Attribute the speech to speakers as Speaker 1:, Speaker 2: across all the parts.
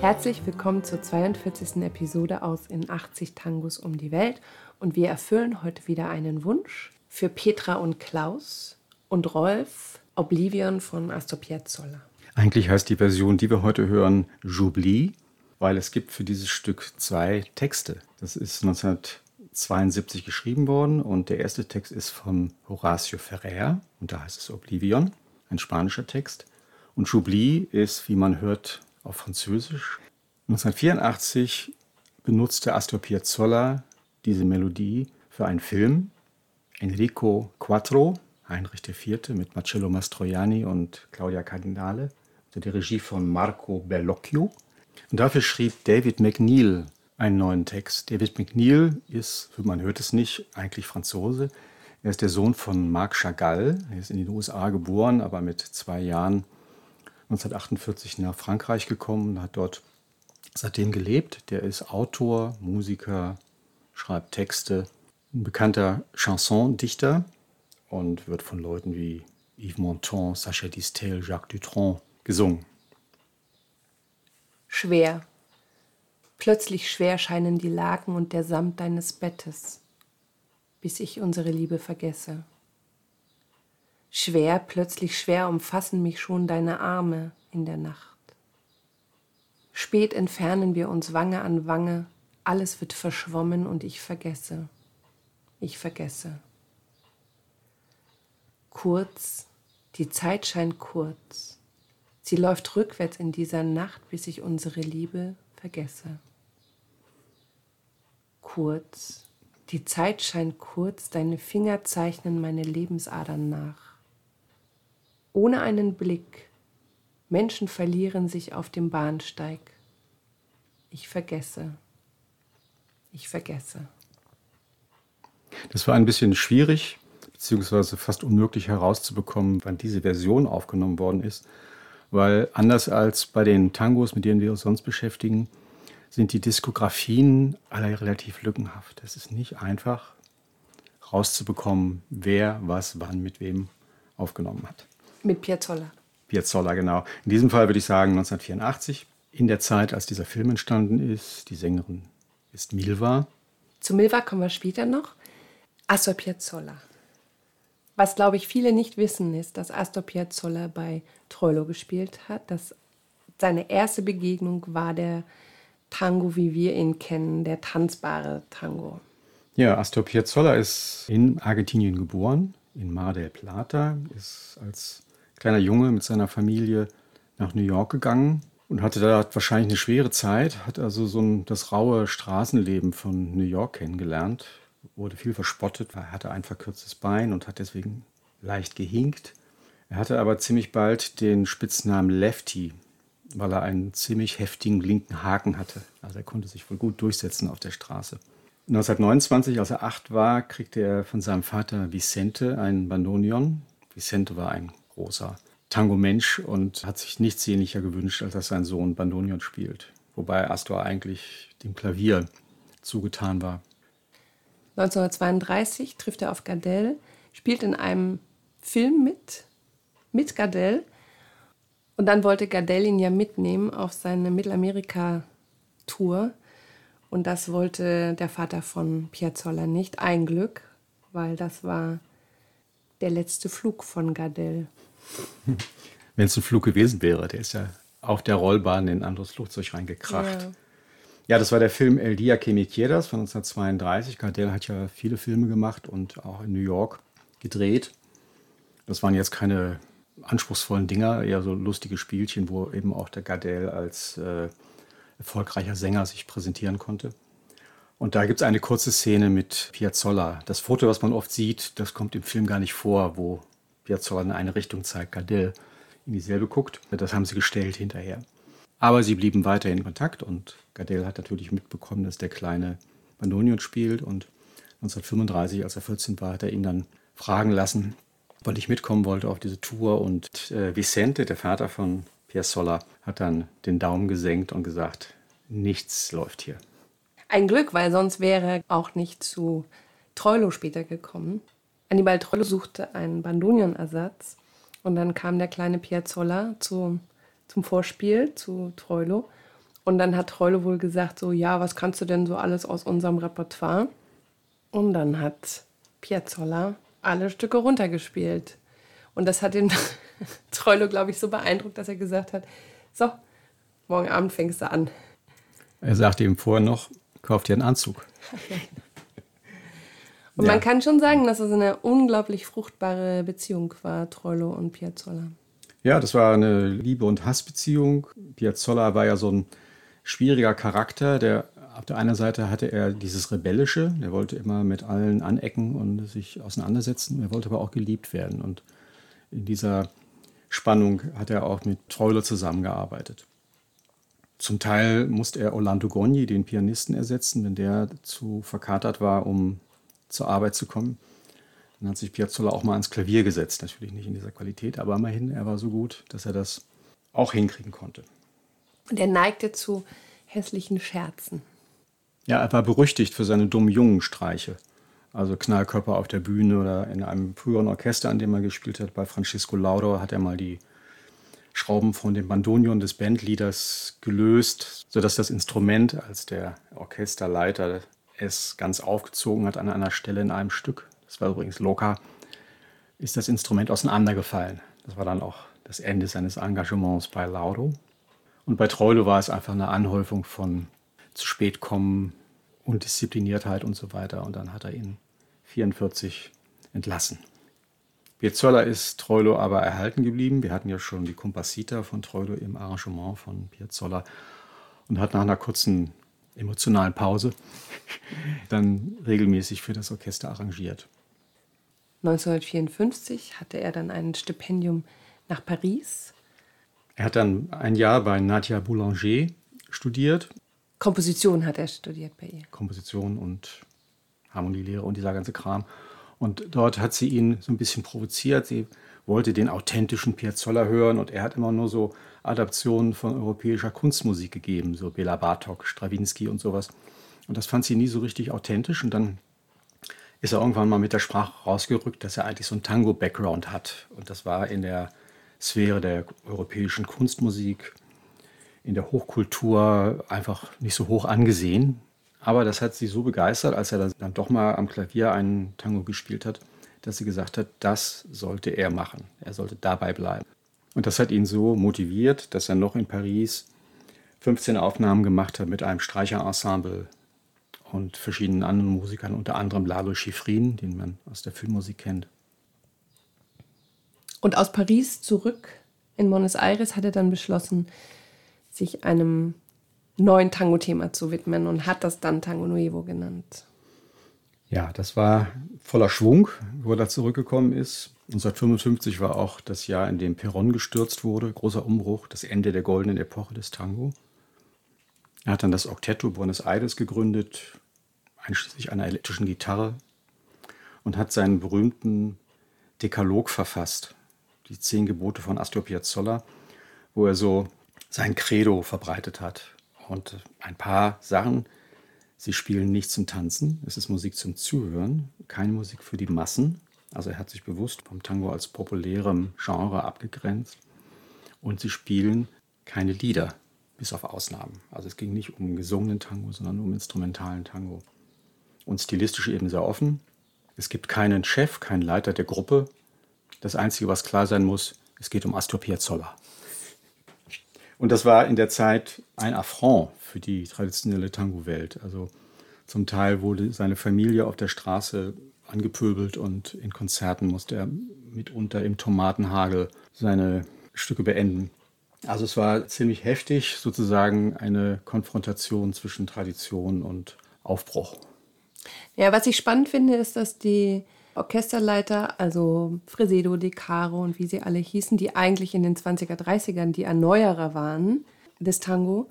Speaker 1: Herzlich willkommen zur 42. Episode aus In 80 Tangos um die Welt und wir erfüllen heute wieder einen Wunsch für Petra und Klaus und Rolf Oblivion von Astor Piazzolla.
Speaker 2: Eigentlich heißt die Version, die wir heute hören, J'oublie, weil es gibt für dieses Stück zwei Texte. Das ist 1972 geschrieben worden und der erste Text ist von Horacio Ferrer und da heißt es Oblivion, ein spanischer Text. Und J'oublie ist, wie man hört, auf Französisch. 1984 benutzte Astor Piazzolla diese Melodie für einen Film. Enrico Quattro, Heinrich IV. mit Marcello Mastroianni und Claudia Cardinale, unter der Regie von Marco Bellocchio. Und dafür schrieb David McNeil einen neuen Text. David McNeil ist, man hört es nicht, eigentlich Franzose. Er ist der Sohn von Marc Chagall. Er ist in den USA geboren, aber mit zwei Jahren 1948 nach Frankreich gekommen hat dort seitdem gelebt. Der ist Autor, Musiker, schreibt Texte, ein bekannter Chansondichter und wird von Leuten wie Yves Montand, Sacha Distel, Jacques Dutronc gesungen.
Speaker 1: Schwer. Plötzlich schwer scheinen die Laken und der Samt deines Bettes, bis ich unsere Liebe vergesse. Schwer, plötzlich schwer umfassen mich schon deine Arme in der Nacht. Spät entfernen wir uns Wange an Wange, alles wird verschwommen und ich vergesse. Ich vergesse. Kurz, die Zeit scheint kurz. Sie läuft rückwärts in dieser Nacht, bis ich unsere Liebe vergesse. Kurz, die Zeit scheint kurz, deine Finger zeichnen meine Lebensadern nach ohne einen Blick. Menschen verlieren sich auf dem Bahnsteig. Ich vergesse. Ich vergesse.
Speaker 2: Das war ein bisschen schwierig, beziehungsweise fast unmöglich herauszubekommen, wann diese Version aufgenommen worden ist, weil anders als bei den Tangos, mit denen wir uns sonst beschäftigen, sind die Diskografien alle relativ lückenhaft. Es ist nicht einfach rauszubekommen, wer was wann mit wem aufgenommen hat.
Speaker 1: Mit Piazzolla.
Speaker 2: Piazzolla, genau. In diesem Fall würde ich sagen 1984, in der Zeit, als dieser Film entstanden ist. Die Sängerin ist Milva.
Speaker 1: Zu Milva kommen wir später noch. Astor Piazzolla. Was, glaube ich, viele nicht wissen, ist, dass Astor Piazzolla bei Troilo gespielt hat. Dass seine erste Begegnung war der Tango, wie wir ihn kennen, der tanzbare Tango.
Speaker 2: Ja, Astor Piazzolla ist in Argentinien geboren, in Mar del Plata, ist als kleiner Junge mit seiner Familie nach New York gegangen und hatte da wahrscheinlich eine schwere Zeit, hat also so ein, das raue Straßenleben von New York kennengelernt, wurde viel verspottet, er hatte ein verkürztes Bein und hat deswegen leicht gehinkt. Er hatte aber ziemlich bald den Spitznamen Lefty, weil er einen ziemlich heftigen linken Haken hatte. Also er konnte sich wohl gut durchsetzen auf der Straße. 1929, als er acht war, kriegte er von seinem Vater Vicente ein Bandoneon. Vicente war ein großer Tango-Mensch und hat sich nichts sehnlicher gewünscht, als dass sein Sohn Bandonion spielt. Wobei Astor eigentlich dem Klavier zugetan war.
Speaker 1: 1932 trifft er auf Gardel, spielt in einem Film mit, mit Gardel. Und dann wollte Gardel ihn ja mitnehmen auf seine Mittelamerika-Tour. Und das wollte der Vater von Piazzolla nicht. Ein Glück, weil das war der letzte Flug von Gardel.
Speaker 2: Wenn es ein Flug gewesen wäre, der ist ja auf der Rollbahn in ein anderes Flugzeug reingekracht. Ja. ja, das war der Film El Dia que me quieras von 1932. Gardel hat ja viele Filme gemacht und auch in New York gedreht. Das waren jetzt keine anspruchsvollen Dinger, eher so lustige Spielchen, wo eben auch der Gardel als äh, erfolgreicher Sänger sich präsentieren konnte. Und da gibt es eine kurze Szene mit Piazzolla. Das Foto, was man oft sieht, das kommt im Film gar nicht vor, wo Piazzolla in eine Richtung zeigt, Gardel in dieselbe guckt. Das haben sie gestellt hinterher. Aber sie blieben weiter in Kontakt und Gardel hat natürlich mitbekommen, dass der kleine Bandonion spielt und 1935, als er 14 war, hat er ihn dann fragen lassen, ob ich mitkommen wollte auf diese Tour und äh, Vicente, der Vater von Piazzolla, hat dann den Daumen gesenkt und gesagt, nichts läuft hier.
Speaker 1: Ein Glück, weil sonst wäre auch nicht zu Troilo später gekommen. Annibal Troilo suchte einen Bandonion-Ersatz und dann kam der kleine Piazzolla zu, zum Vorspiel zu Troilo Und dann hat Treule wohl gesagt, so, ja, was kannst du denn so alles aus unserem Repertoire? Und dann hat Piazzolla alle Stücke runtergespielt. Und das hat den Treule, glaube ich, so beeindruckt, dass er gesagt hat, so, morgen Abend fängst du an.
Speaker 2: Er sagte ihm vorher noch, kauf dir einen Anzug.
Speaker 1: und ja. man kann schon sagen, dass es eine unglaublich fruchtbare Beziehung war, Troilo und Piazzolla.
Speaker 2: Ja, das war eine Liebe- und Hassbeziehung. Piazzolla war ja so ein schwieriger Charakter, der auf der einen Seite hatte er dieses Rebellische, er wollte immer mit allen anecken und sich auseinandersetzen, er wollte aber auch geliebt werden. Und in dieser Spannung hat er auch mit Troilo zusammengearbeitet. Zum Teil musste er Orlando Gogni, den Pianisten, ersetzen, wenn der zu verkatert war, um zur Arbeit zu kommen. Dann hat sich Piazzolla auch mal ans Klavier gesetzt, natürlich nicht in dieser Qualität, aber immerhin, er war so gut, dass er das auch hinkriegen konnte.
Speaker 1: Und er neigte zu hässlichen Scherzen.
Speaker 2: Ja, er war berüchtigt für seine dummen Jungenstreiche. Also Knallkörper auf der Bühne oder in einem früheren Orchester, an dem er gespielt hat, bei Francisco Laudo, hat er mal die Schrauben von dem Bandonion des Bandleaders gelöst, sodass das Instrument, als der Orchesterleiter es ganz aufgezogen hat an einer Stelle in einem Stück, das war übrigens Loka, ist das Instrument auseinandergefallen. Das war dann auch das Ende seines Engagements bei Laudo. Und bei Troilo war es einfach eine Anhäufung von zu spät kommen, Undiszipliniertheit und so weiter. Und dann hat er ihn 44 entlassen. Piazzolla ist Troilo aber erhalten geblieben. Wir hatten ja schon die Compassita von Troilo im Arrangement von Piazzolla und hat nach einer kurzen emotionalen Pause dann regelmäßig für das Orchester arrangiert.
Speaker 1: 1954 hatte er dann ein Stipendium nach Paris.
Speaker 2: Er hat dann ein Jahr bei Nadia Boulanger studiert
Speaker 1: Komposition hat er studiert bei ihr.
Speaker 2: Komposition und Harmonielehre und dieser ganze Kram. Und dort hat sie ihn so ein bisschen provoziert. Sie wollte den authentischen Piazzolla hören und er hat immer nur so Adaptionen von europäischer Kunstmusik gegeben, so Bela Bartok, Stravinsky und sowas. Und das fand sie nie so richtig authentisch. Und dann ist er irgendwann mal mit der Sprache rausgerückt, dass er eigentlich so einen Tango-Background hat. Und das war in der Sphäre der europäischen Kunstmusik in der Hochkultur einfach nicht so hoch angesehen. Aber das hat sie so begeistert, als er dann doch mal am Klavier einen Tango gespielt hat, dass sie gesagt hat, das sollte er machen. Er sollte dabei bleiben. Und das hat ihn so motiviert, dass er noch in Paris 15 Aufnahmen gemacht hat mit einem Streicherensemble und verschiedenen anderen Musikern, unter anderem Lalo Schifrin, den man aus der Filmmusik kennt.
Speaker 1: Und aus Paris zurück in Buenos Aires hat er dann beschlossen, sich einem neuen Tango-Thema zu widmen und hat das dann Tango Nuevo genannt.
Speaker 2: Ja, das war voller Schwung, wo er da zurückgekommen ist. 1955 war auch das Jahr, in dem Perón gestürzt wurde. Großer Umbruch, das Ende der goldenen Epoche des Tango. Er hat dann das Octetto Buenos Aires gegründet, einschließlich einer elektrischen Gitarre, und hat seinen berühmten Dekalog verfasst, die zehn Gebote von Astor Piazzolla, wo er so sein Credo verbreitet hat. Und ein paar Sachen, sie spielen nicht zum Tanzen, es ist Musik zum Zuhören, keine Musik für die Massen. Also er hat sich bewusst vom Tango als populärem Genre abgegrenzt. Und sie spielen keine Lieder, bis auf Ausnahmen. Also es ging nicht um gesungenen Tango, sondern um instrumentalen Tango. Und stilistisch eben sehr offen. Es gibt keinen Chef, keinen Leiter der Gruppe. Das Einzige, was klar sein muss, es geht um Astor Piazzolla. Und das war in der Zeit ein Affront für die traditionelle Tango-Welt. Also zum Teil wurde seine Familie auf der Straße angepöbelt und in Konzerten musste er mitunter im Tomatenhagel seine Stücke beenden. Also es war ziemlich heftig, sozusagen eine Konfrontation zwischen Tradition und Aufbruch.
Speaker 1: Ja, was ich spannend finde, ist, dass die Orchesterleiter, also Fresedo, De Caro und wie sie alle hießen, die eigentlich in den 20er, 30ern die Erneuerer waren des Tango,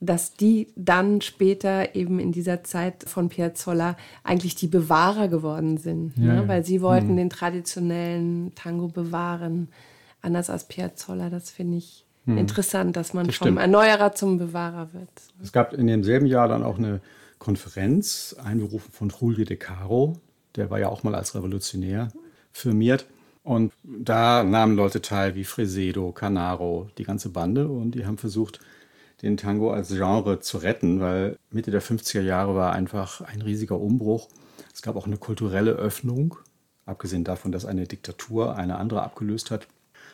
Speaker 1: dass die dann später eben in dieser Zeit von Piazzolla eigentlich die Bewahrer geworden sind, ja, ne? weil sie wollten mhm. den traditionellen Tango bewahren, anders als Piazzolla. Das finde ich mhm. interessant, dass man das vom stimmt. Erneuerer zum Bewahrer wird.
Speaker 2: Es gab in demselben Jahr dann auch eine Konferenz, einberufen von Julio de Caro, der war ja auch mal als Revolutionär firmiert. Und da nahmen Leute teil wie Fresedo, Canaro, die ganze Bande. Und die haben versucht, den Tango als Genre zu retten, weil Mitte der 50er Jahre war einfach ein riesiger Umbruch. Es gab auch eine kulturelle Öffnung, abgesehen davon, dass eine Diktatur eine andere abgelöst hat,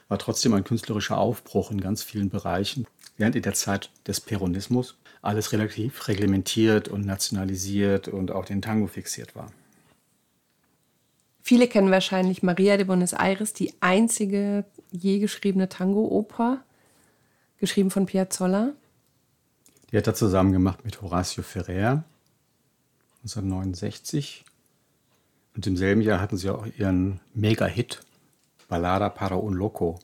Speaker 2: war trotzdem ein künstlerischer Aufbruch in ganz vielen Bereichen. Während in der Zeit des Peronismus alles relativ reglementiert und nationalisiert und auch den Tango fixiert war.
Speaker 1: Viele kennen wahrscheinlich Maria de Buenos Aires, die einzige je geschriebene Tango-Oper, geschrieben von Piazzolla.
Speaker 2: Die hat er zusammen gemacht mit Horacio Ferrer 1969. Und im selben Jahr hatten sie auch ihren Mega-Hit Ballada para un Loco.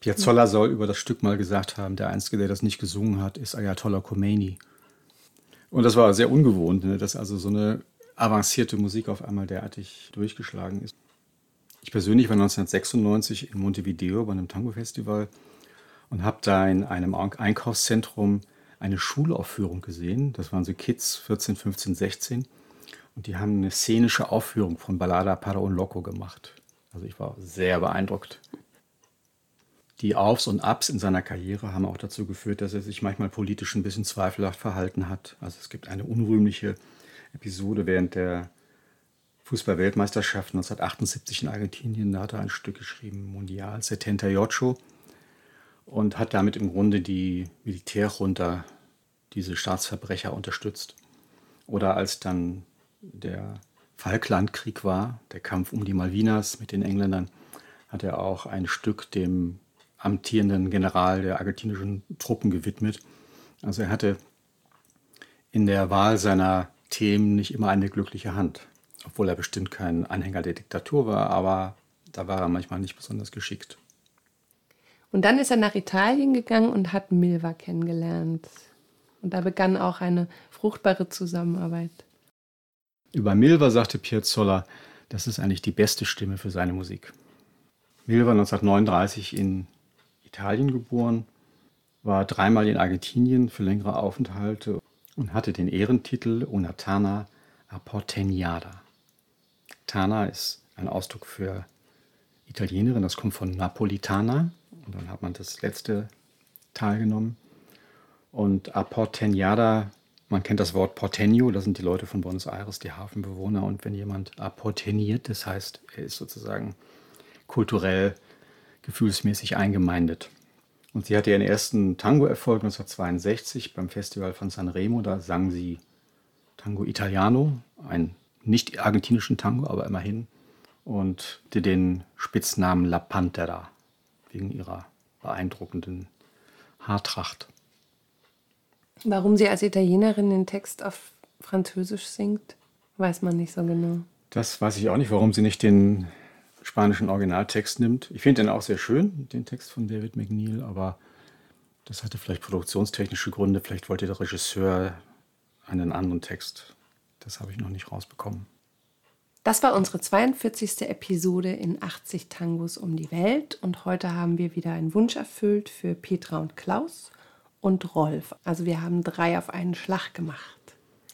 Speaker 2: Piazzolla soll über das Stück mal gesagt haben, der Einzige, der das nicht gesungen hat, ist Ayatollah Khomeini. Und das war sehr ungewohnt, ne, dass also so eine avancierte Musik auf einmal derartig durchgeschlagen ist. Ich persönlich war 1996 in Montevideo bei einem Tango-Festival und habe da in einem Einkaufszentrum eine Schulaufführung gesehen. Das waren so Kids, 14, 15, 16. Und die haben eine szenische Aufführung von Ballada para un Loco gemacht. Also ich war sehr beeindruckt. Die Aufs und Abs in seiner Karriere haben auch dazu geführt, dass er sich manchmal politisch ein bisschen zweifelhaft verhalten hat. Also es gibt eine unrühmliche Episode während der Fußball-Weltmeisterschaft 1978 in Argentinien. Da hat er ein Stück geschrieben, Mundial 78, und hat damit im Grunde die Militärjunta, diese Staatsverbrecher unterstützt. Oder als dann der Falklandkrieg war, der Kampf um die Malvinas mit den Engländern, hat er auch ein Stück dem amtierenden General der argentinischen Truppen gewidmet. Also er hatte in der Wahl seiner Themen nicht immer eine glückliche Hand, obwohl er bestimmt kein Anhänger der Diktatur war, aber da war er manchmal nicht besonders geschickt.
Speaker 1: Und dann ist er nach Italien gegangen und hat Milva kennengelernt. Und da begann auch eine fruchtbare Zusammenarbeit.
Speaker 2: Über Milva sagte Piazzolla, das ist eigentlich die beste Stimme für seine Musik. Milva 1939 in Italien geboren, war dreimal in Argentinien für längere Aufenthalte und hatte den Ehrentitel Una Tana Apporteniada. Tana ist ein Ausdruck für Italienerin, das kommt von Napolitana, und dann hat man das letzte Teil genommen. Und a Porteñada, man kennt das Wort Porteño, das sind die Leute von Buenos Aires, die Hafenbewohner. Und wenn jemand apporteniert, das heißt, er ist sozusagen kulturell, gefühlsmäßig eingemeindet. Und sie hatte ihren ersten Tango-Erfolg 1962 beim Festival von Sanremo. Da sang sie Tango Italiano, einen nicht argentinischen Tango, aber immerhin. Und den Spitznamen La Pantera wegen ihrer beeindruckenden Haartracht.
Speaker 1: Warum sie als Italienerin den Text auf Französisch singt, weiß man nicht so genau.
Speaker 2: Das weiß ich auch nicht, warum sie nicht den spanischen Originaltext nimmt. Ich finde den auch sehr schön, den Text von David McNeil, aber das hatte vielleicht produktionstechnische Gründe. Vielleicht wollte der Regisseur einen anderen Text. Das habe ich noch nicht rausbekommen.
Speaker 1: Das war unsere 42. Episode in 80 Tangos um die Welt und heute haben wir wieder einen Wunsch erfüllt für Petra und Klaus und Rolf. Also wir haben drei auf einen Schlag gemacht.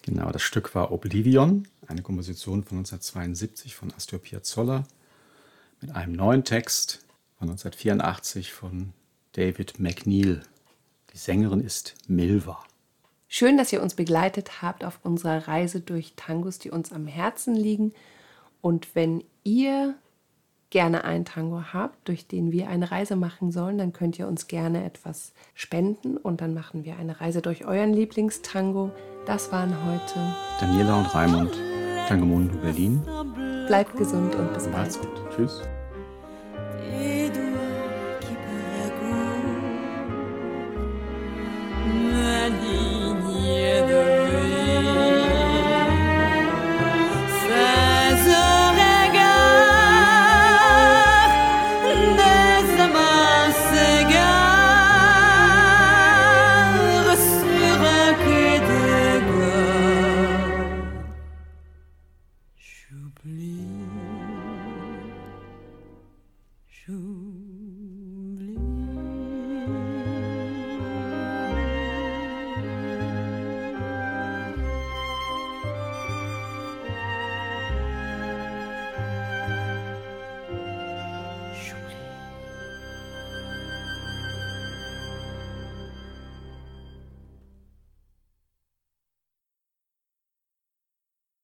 Speaker 2: Genau, das Stück war Oblivion, eine Komposition von 1972 von Astor Piazzolla mit einem neuen Text von 1984 von David McNeil. Die Sängerin ist Milva.
Speaker 1: Schön, dass ihr uns begleitet habt auf unserer Reise durch Tangos, die uns am Herzen liegen und wenn ihr gerne einen Tango habt, durch den wir eine Reise machen sollen, dann könnt ihr uns gerne etwas spenden und dann machen wir eine Reise durch euren Lieblingstango. Das waren heute
Speaker 2: Daniela und Raimund, Tango Mundo Berlin.
Speaker 1: Bleibt gesund und bis bald.
Speaker 2: Gut. Tschüss. please.